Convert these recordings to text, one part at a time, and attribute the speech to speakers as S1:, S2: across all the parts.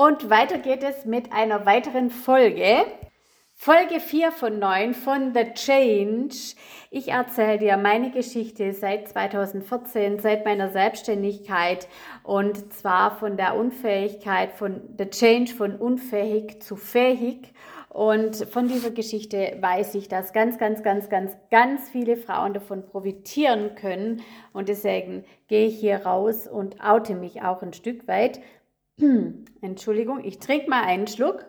S1: Und weiter geht es mit einer weiteren Folge. Folge 4 von 9 von The Change. Ich erzähle dir meine Geschichte seit 2014, seit meiner Selbstständigkeit und zwar von der Unfähigkeit, von The Change von unfähig zu fähig. Und von dieser Geschichte weiß ich, dass ganz, ganz, ganz, ganz, ganz viele Frauen davon profitieren können. Und deswegen gehe ich hier raus und oute mich auch ein Stück weit. Entschuldigung, ich trinke mal einen Schluck.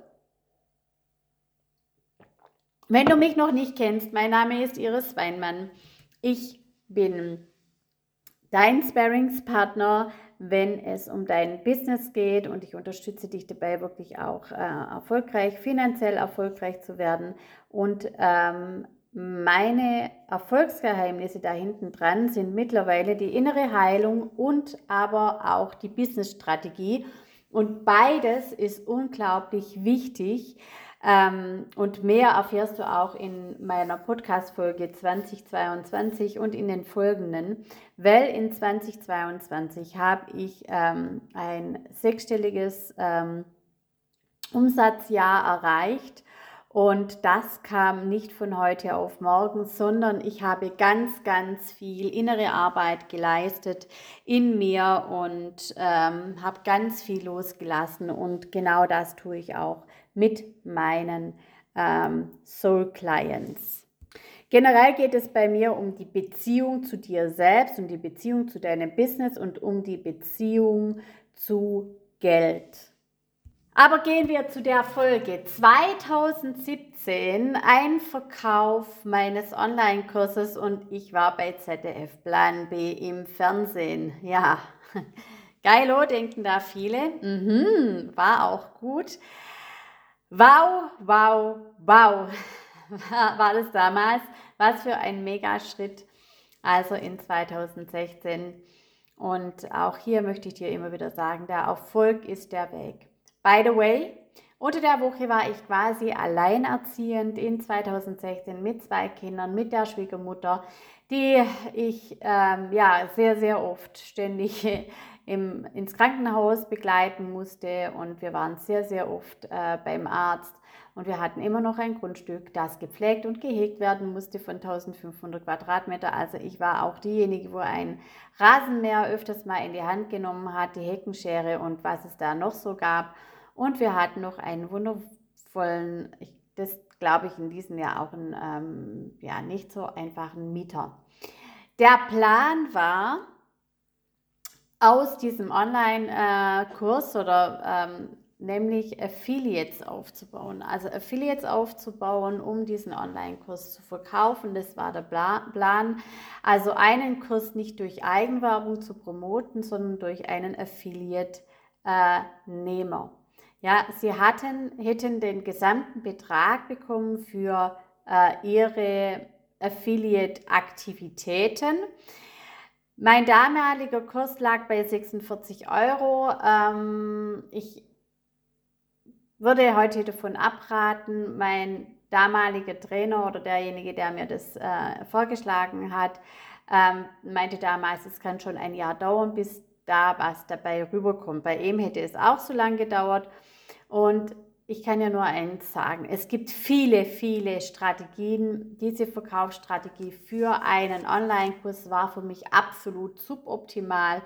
S1: Wenn du mich noch nicht kennst, mein Name ist Iris Weinmann. Ich bin dein Sparringspartner, wenn es um dein Business geht und ich unterstütze dich dabei, wirklich auch äh, erfolgreich, finanziell erfolgreich zu werden. Und ähm, meine Erfolgsgeheimnisse da hinten dran sind mittlerweile die innere Heilung und aber auch die Business-Strategie. Und beides ist unglaublich wichtig. Ähm, und mehr erfährst du auch in meiner Podcast-Folge 2022 und in den folgenden, weil in 2022 habe ich ähm, ein sechsstelliges ähm, Umsatzjahr erreicht und das kam nicht von heute auf morgen, sondern ich habe ganz, ganz viel innere Arbeit geleistet in mir und ähm, habe ganz viel losgelassen. Und genau das tue ich auch mit meinen ähm, Soul Clients. Generell geht es bei mir um die Beziehung zu dir selbst, um die Beziehung zu deinem Business und um die Beziehung zu Geld. Aber gehen wir zu der Folge 2017, ein Verkauf meines Online-Kurses und ich war bei ZDF Plan B im Fernsehen. Ja, geilo, denken da viele. Mhm, war auch gut. Wow, wow, wow, war das damals. Was für ein Megaschritt. Also in 2016. Und auch hier möchte ich dir immer wieder sagen, der Erfolg ist der Weg. By the way, unter der Woche war ich quasi alleinerziehend in 2016 mit zwei Kindern, mit der Schwiegermutter, die ich ähm, ja sehr, sehr oft ständig im, ins Krankenhaus begleiten musste und wir waren sehr, sehr oft äh, beim Arzt und wir hatten immer noch ein Grundstück, das gepflegt und gehegt werden musste von 1500 Quadratmeter. Also ich war auch diejenige, wo ein Rasenmäher öfters mal in die Hand genommen hat, die Heckenschere und was es da noch so gab. Und wir hatten noch einen wundervollen, ich, das glaube ich in diesem Jahr auch einen ähm, ja, nicht so einfachen Mieter. Der Plan war, aus diesem Online-Kurs oder ähm, nämlich Affiliates aufzubauen. Also Affiliates aufzubauen, um diesen Online-Kurs zu verkaufen. Das war der Plan. Also einen Kurs nicht durch Eigenwerbung zu promoten, sondern durch einen Affiliate-Nehmer. Ja, sie hatten, hätten den gesamten Betrag bekommen für äh, ihre Affiliate-Aktivitäten. Mein damaliger Kurs lag bei 46 Euro. Ähm, ich würde heute davon abraten, mein damaliger Trainer oder derjenige, der mir das äh, vorgeschlagen hat, ähm, meinte damals, es kann schon ein Jahr dauern, bis da was dabei rüberkommt. Bei ihm hätte es auch so lange gedauert. Und ich kann ja nur eins sagen, es gibt viele, viele Strategien. Diese Verkaufsstrategie für einen Online-Kurs war für mich absolut suboptimal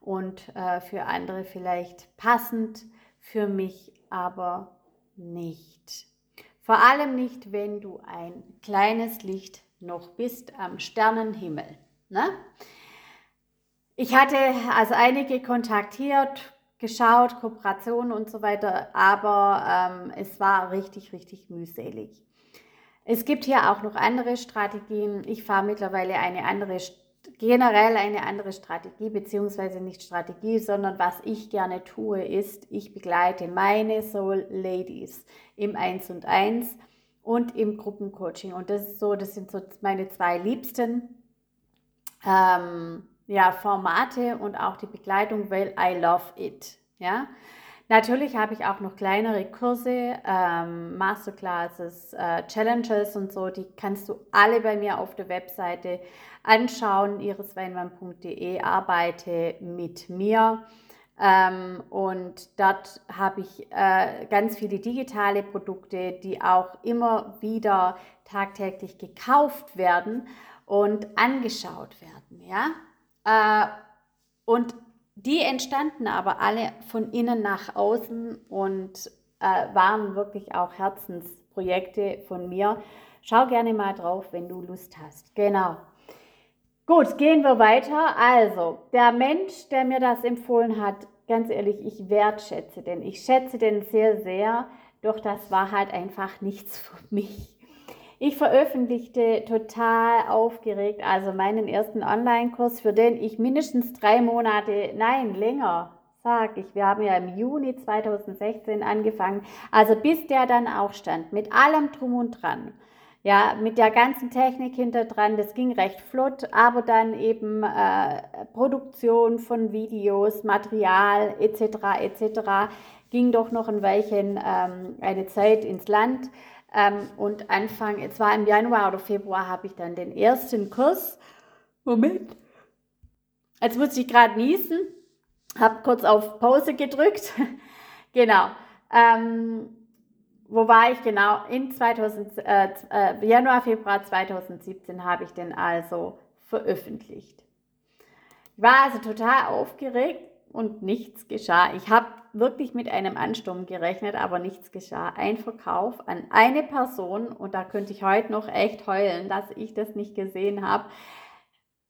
S1: und äh, für andere vielleicht passend, für mich aber nicht. Vor allem nicht, wenn du ein kleines Licht noch bist am Sternenhimmel. Ne? Ich hatte also einige kontaktiert, geschaut, Kooperationen und so weiter, aber ähm, es war richtig, richtig mühselig. Es gibt hier auch noch andere Strategien. Ich fahre mittlerweile eine andere, generell eine andere Strategie, beziehungsweise nicht Strategie, sondern was ich gerne tue, ist, ich begleite meine Soul Ladies im 1 und 1 und im Gruppencoaching. Und das ist so, das sind so meine zwei liebsten ähm, ja, Formate und auch die Begleitung, weil I love it. Ja? Natürlich habe ich auch noch kleinere Kurse, ähm, Masterclasses, äh, Challenges und so. Die kannst du alle bei mir auf der Webseite anschauen, irisweinmann.de. Arbeite mit mir. Ähm, und dort habe ich äh, ganz viele digitale Produkte, die auch immer wieder tagtäglich gekauft werden und angeschaut werden. Ja? Äh, und die entstanden aber alle von innen nach außen und äh, waren wirklich auch Herzensprojekte von mir. Schau gerne mal drauf, wenn du Lust hast. Genau. Gut, gehen wir weiter. Also, der Mensch, der mir das empfohlen hat, ganz ehrlich, ich wertschätze den. Ich schätze den sehr, sehr, doch das war halt einfach nichts für mich. Ich veröffentlichte total aufgeregt, also meinen ersten Online-Kurs, für den ich mindestens drei Monate, nein, länger, sag ich, wir haben ja im Juni 2016 angefangen, also bis der dann auch stand, mit allem drum und dran. Ja, mit der ganzen Technik hinter dran, das ging recht flott, aber dann eben äh, Produktion von Videos, Material etc. etc. ging doch noch ein Weilchen ähm, eine Zeit ins Land. Ähm, und Anfang, es war im Januar oder Februar, habe ich dann den ersten Kurs. Moment. Jetzt muss ich gerade niesen. Habe kurz auf Pause gedrückt. genau. Ähm, wo war ich genau? In 2000, äh, äh, Januar, Februar 2017 habe ich den also veröffentlicht. Ich war also total aufgeregt und nichts geschah. Ich habe wirklich mit einem Ansturm gerechnet, aber nichts geschah. Ein Verkauf an eine Person und da könnte ich heute noch echt heulen, dass ich das nicht gesehen habe.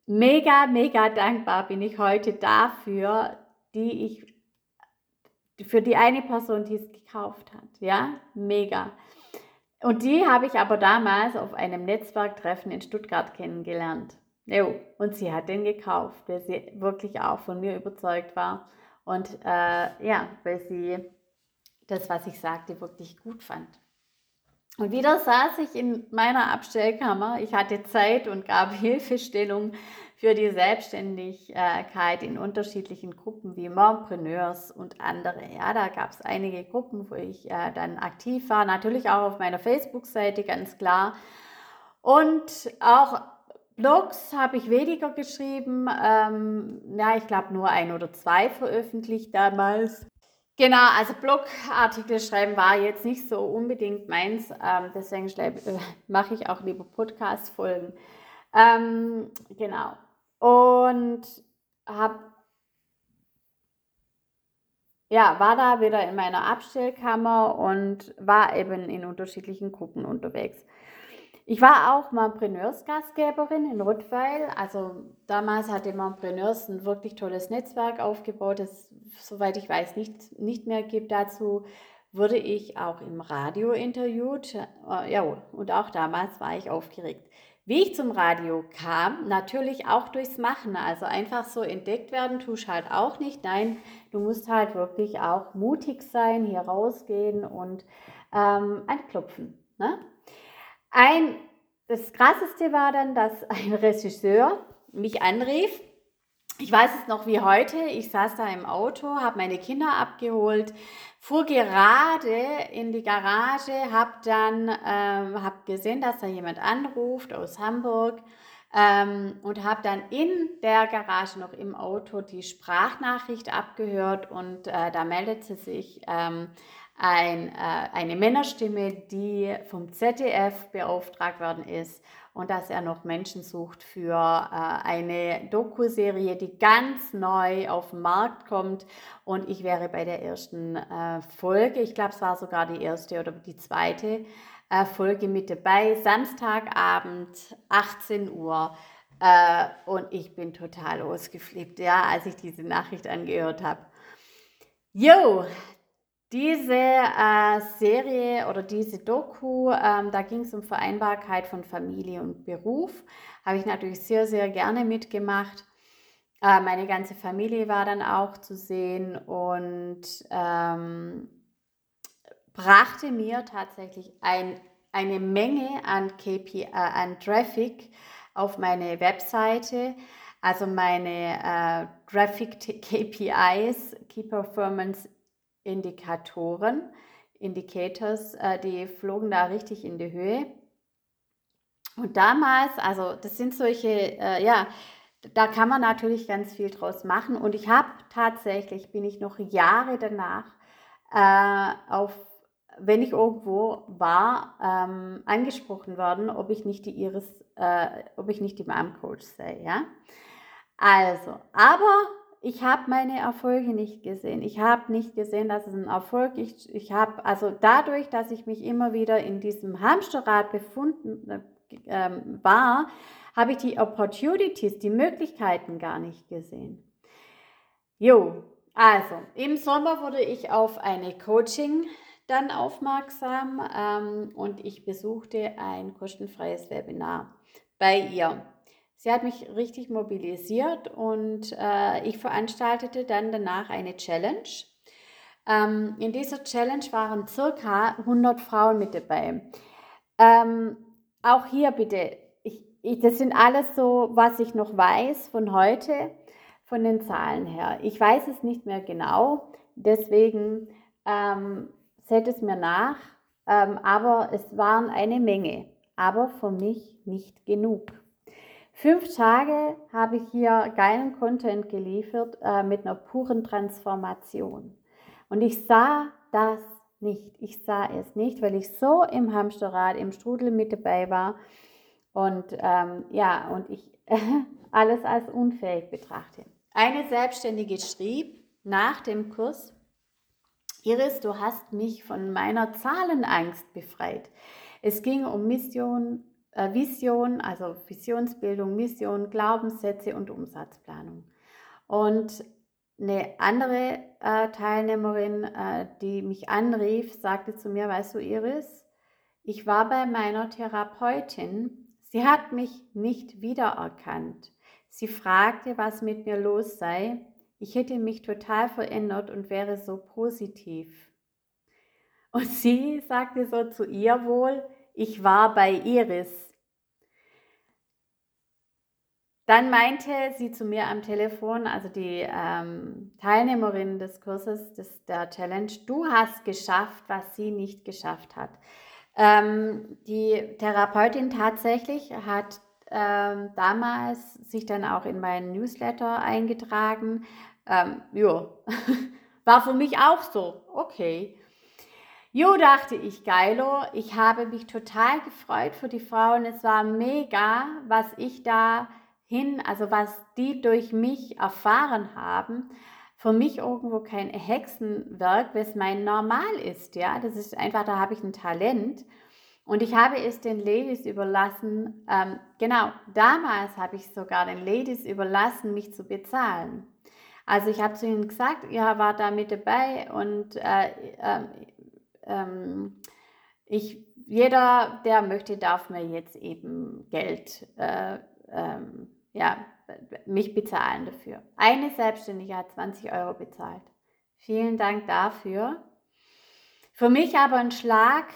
S1: Mega, mega dankbar bin ich heute dafür, die ich für die eine Person, die es gekauft hat. Ja, mega. Und die habe ich aber damals auf einem Netzwerktreffen in Stuttgart kennengelernt. Jo, und sie hat den gekauft, weil sie wirklich auch von mir überzeugt war. Und äh, ja, weil sie das, was ich sagte, wirklich gut fand. Und wieder saß ich in meiner Abstellkammer. Ich hatte Zeit und gab Hilfestellung für die Selbstständigkeit in unterschiedlichen Gruppen wie Mompreneurs und andere. Ja, da gab es einige Gruppen, wo ich äh, dann aktiv war. Natürlich auch auf meiner Facebook-Seite, ganz klar. Und auch Blogs habe ich weniger geschrieben. Ähm, ja, ich glaube nur ein oder zwei veröffentlicht damals. Genau, also Blogartikel schreiben war jetzt nicht so unbedingt meins. Ähm, deswegen äh, mache ich auch lieber Podcast-Folgen. Ähm, genau und habe ja, war da wieder in meiner Abstellkammer und war eben in unterschiedlichen Gruppen unterwegs. Ich war auch Montpreneurs-Gastgeberin in Rottweil. Also damals hatte Montpreneurs ein wirklich tolles Netzwerk aufgebaut, das, soweit ich weiß, nicht, nicht mehr gibt. Dazu wurde ich auch im Radio interviewt. Äh, ja, und auch damals war ich aufgeregt. Wie ich zum Radio kam, natürlich auch durchs Machen. Also einfach so entdeckt werden, tust halt auch nicht. Nein, du musst halt wirklich auch mutig sein, hier rausgehen und ähm, anklopfen. Ne? Ein, das Krasseste war dann, dass ein Regisseur mich anrief. Ich weiß es noch wie heute. Ich saß da im Auto, habe meine Kinder abgeholt, fuhr gerade in die Garage, habe dann ähm, hab gesehen, dass da jemand anruft aus Hamburg ähm, und habe dann in der Garage noch im Auto die Sprachnachricht abgehört und äh, da meldete sich ähm, ein, äh, eine Männerstimme, die vom ZDF beauftragt worden ist und dass er noch Menschen sucht für äh, eine Doku-Serie, die ganz neu auf den Markt kommt. Und ich wäre bei der ersten äh, Folge, ich glaube, es war sogar die erste oder die zweite äh, Folge mit dabei, Samstagabend, 18 Uhr. Äh, und ich bin total ausgeflippt, ja, als ich diese Nachricht angehört habe. Jo, diese äh, Serie oder diese Doku, ähm, da ging es um Vereinbarkeit von Familie und Beruf. Habe ich natürlich sehr, sehr gerne mitgemacht. Äh, meine ganze Familie war dann auch zu sehen und ähm, brachte mir tatsächlich ein, eine Menge an, KPI, äh, an Traffic auf meine Webseite. Also meine äh, Traffic KPIs, Key Performance Indikatoren, Indicators, äh, die flogen da richtig in die Höhe. Und damals, also das sind solche, äh, ja, da kann man natürlich ganz viel draus machen. Und ich habe tatsächlich, bin ich noch Jahre danach äh, auf, wenn ich irgendwo war, ähm, angesprochen worden, ob ich nicht die Iris, äh, ob ich nicht die Mom Coach sei, ja. Also, aber ich habe meine Erfolge nicht gesehen. Ich habe nicht gesehen, dass es ein Erfolg ist. Ich, ich habe, also dadurch, dass ich mich immer wieder in diesem Hamsterrad befunden äh, ähm, war, habe ich die Opportunities, die Möglichkeiten gar nicht gesehen. Jo, also im Sommer wurde ich auf eine Coaching dann aufmerksam ähm, und ich besuchte ein kostenfreies Webinar bei ihr. Sie hat mich richtig mobilisiert und äh, ich veranstaltete dann danach eine Challenge. Ähm, in dieser Challenge waren circa 100 Frauen mit dabei. Ähm, auch hier bitte ich, das sind alles so, was ich noch weiß von heute, von den Zahlen her. Ich weiß es nicht mehr genau, deswegen ähm, seht es mir nach, ähm, aber es waren eine Menge, aber für mich nicht genug. Fünf Tage habe ich hier geilen Content geliefert äh, mit einer puren Transformation. Und ich sah das nicht. Ich sah es nicht, weil ich so im Hamsterrad, im Strudel mit dabei war und ähm, ja, und ich alles als unfähig betrachte. Eine Selbstständige schrieb nach dem Kurs, Iris, du hast mich von meiner Zahlenangst befreit. Es ging um Mission, äh, Vision, also Visionsbildung, Mission, Glaubenssätze und Umsatzplanung. Und eine andere äh, Teilnehmerin, äh, die mich anrief, sagte zu mir, weißt du, Iris, ich war bei meiner Therapeutin Sie hat mich nicht wiedererkannt. Sie fragte, was mit mir los sei. Ich hätte mich total verändert und wäre so positiv. Und sie sagte so zu ihr wohl, ich war bei Iris. Dann meinte sie zu mir am Telefon, also die ähm, Teilnehmerin des Kurses, des, der Challenge, du hast geschafft, was sie nicht geschafft hat. Ähm, die Therapeutin tatsächlich hat ähm, damals sich dann auch in meinen Newsletter eingetragen. Ähm, jo, war für mich auch so, okay. Jo, dachte ich, geilo, ich habe mich total gefreut für die Frauen. Es war mega, was ich da hin, also was die durch mich erfahren haben für mich irgendwo kein Hexenwerk, was mein Normal ist. Ja, das ist einfach, da habe ich ein Talent. Und ich habe es den Ladies überlassen, ähm, genau, damals habe ich sogar den Ladies überlassen, mich zu bezahlen. Also ich habe zu ihnen gesagt, ihr wart da mit dabei und äh, äh, äh, ich, jeder, der möchte, darf mir jetzt eben Geld äh, ähm, ja, mich bezahlen dafür. Eine Selbstständige hat 20 Euro bezahlt. Vielen Dank dafür. Für mich aber ein Schlag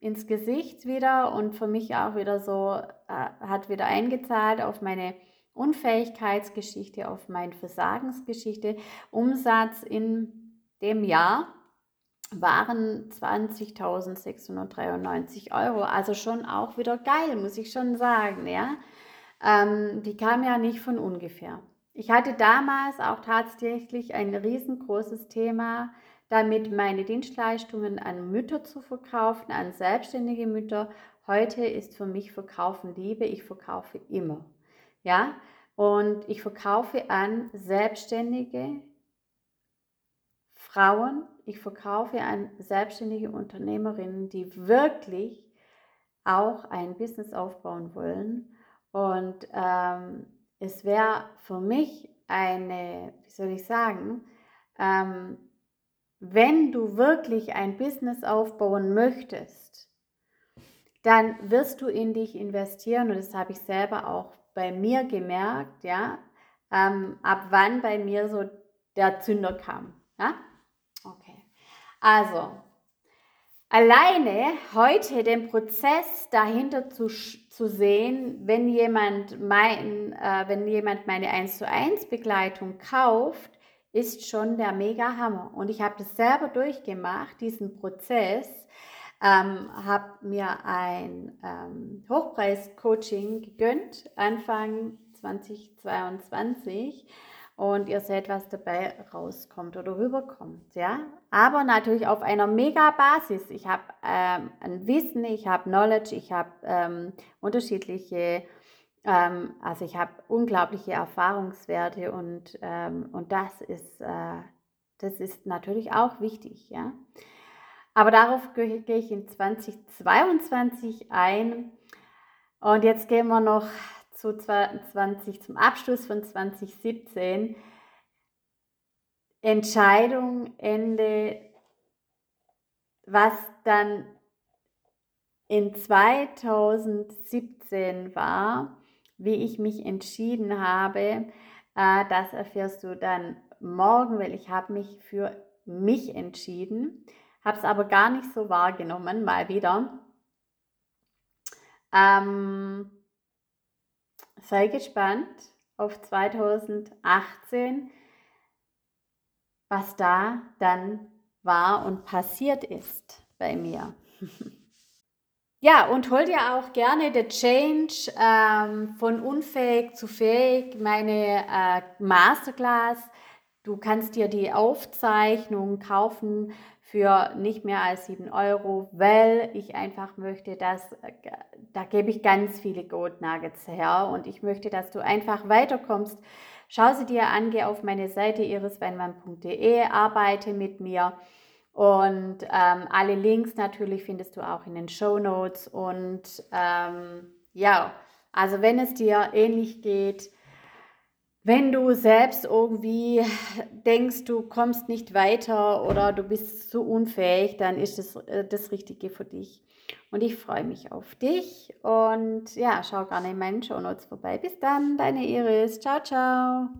S1: ins Gesicht wieder und für mich auch wieder so, äh, hat wieder eingezahlt auf meine Unfähigkeitsgeschichte, auf meine Versagensgeschichte. Umsatz in dem Jahr waren 20.693 Euro. Also schon auch wieder geil, muss ich schon sagen. Ja? Ähm, die kam ja nicht von ungefähr. Ich hatte damals auch tatsächlich ein riesengroßes Thema damit, meine Dienstleistungen an Mütter zu verkaufen, an selbstständige Mütter. Heute ist für mich Verkaufen Liebe. Ich verkaufe immer. Ja, und ich verkaufe an selbstständige Frauen. Ich verkaufe an selbstständige Unternehmerinnen, die wirklich auch ein Business aufbauen wollen und ähm, es wäre für mich eine, wie soll ich sagen, ähm, wenn du wirklich ein Business aufbauen möchtest, dann wirst du in dich investieren und das habe ich selber auch bei mir gemerkt, ja, ähm, ab wann bei mir so der Zünder kam. Ja? Okay. Also, alleine heute den Prozess dahinter zu, zu sehen, wenn jemand, mein, äh, wenn jemand meine 1 zu 1 Begleitung kauft, ist schon der mega Hammer. Und ich habe das selber durchgemacht, diesen Prozess, ähm, habe mir ein ähm, Hochpreis-Coaching gegönnt, Anfang 2022 und ihr seht, was dabei rauskommt oder rüberkommt, ja. Aber natürlich auf einer Mega-Basis. Ich habe ähm, ein Wissen, ich habe Knowledge, ich habe ähm, unterschiedliche, ähm, also ich habe unglaubliche Erfahrungswerte und, ähm, und das ist, äh, das ist natürlich auch wichtig, ja. Aber darauf gehe ich in 2022 ein. Und jetzt gehen wir noch zu 20, zum Abschluss von 2017 Entscheidung, Ende, was dann in 2017 war, wie ich mich entschieden habe, äh, das erfährst du dann morgen, weil ich habe mich für mich entschieden, habe es aber gar nicht so wahrgenommen, mal wieder. Ähm, sei gespannt auf 2018, was da dann war und passiert ist bei mir. ja, und hol dir auch gerne The Change ähm, von unfähig zu fähig, meine äh, Masterclass. Du kannst dir die Aufzeichnung kaufen für nicht mehr als 7 Euro, weil ich einfach möchte, dass, da gebe ich ganz viele Gold Nuggets her und ich möchte, dass du einfach weiterkommst. Schau sie dir an, geh auf meine Seite irisweinmann.de, arbeite mit mir und ähm, alle Links natürlich findest du auch in den Show Notes und ähm, ja, also wenn es dir ähnlich geht, wenn du selbst irgendwie denkst, du kommst nicht weiter oder du bist zu unfähig, dann ist das, äh, das Richtige für dich. Und ich freue mich auf dich und ja, schau gerne in meinen Show Notes vorbei. Bis dann, deine Iris. Ciao, ciao.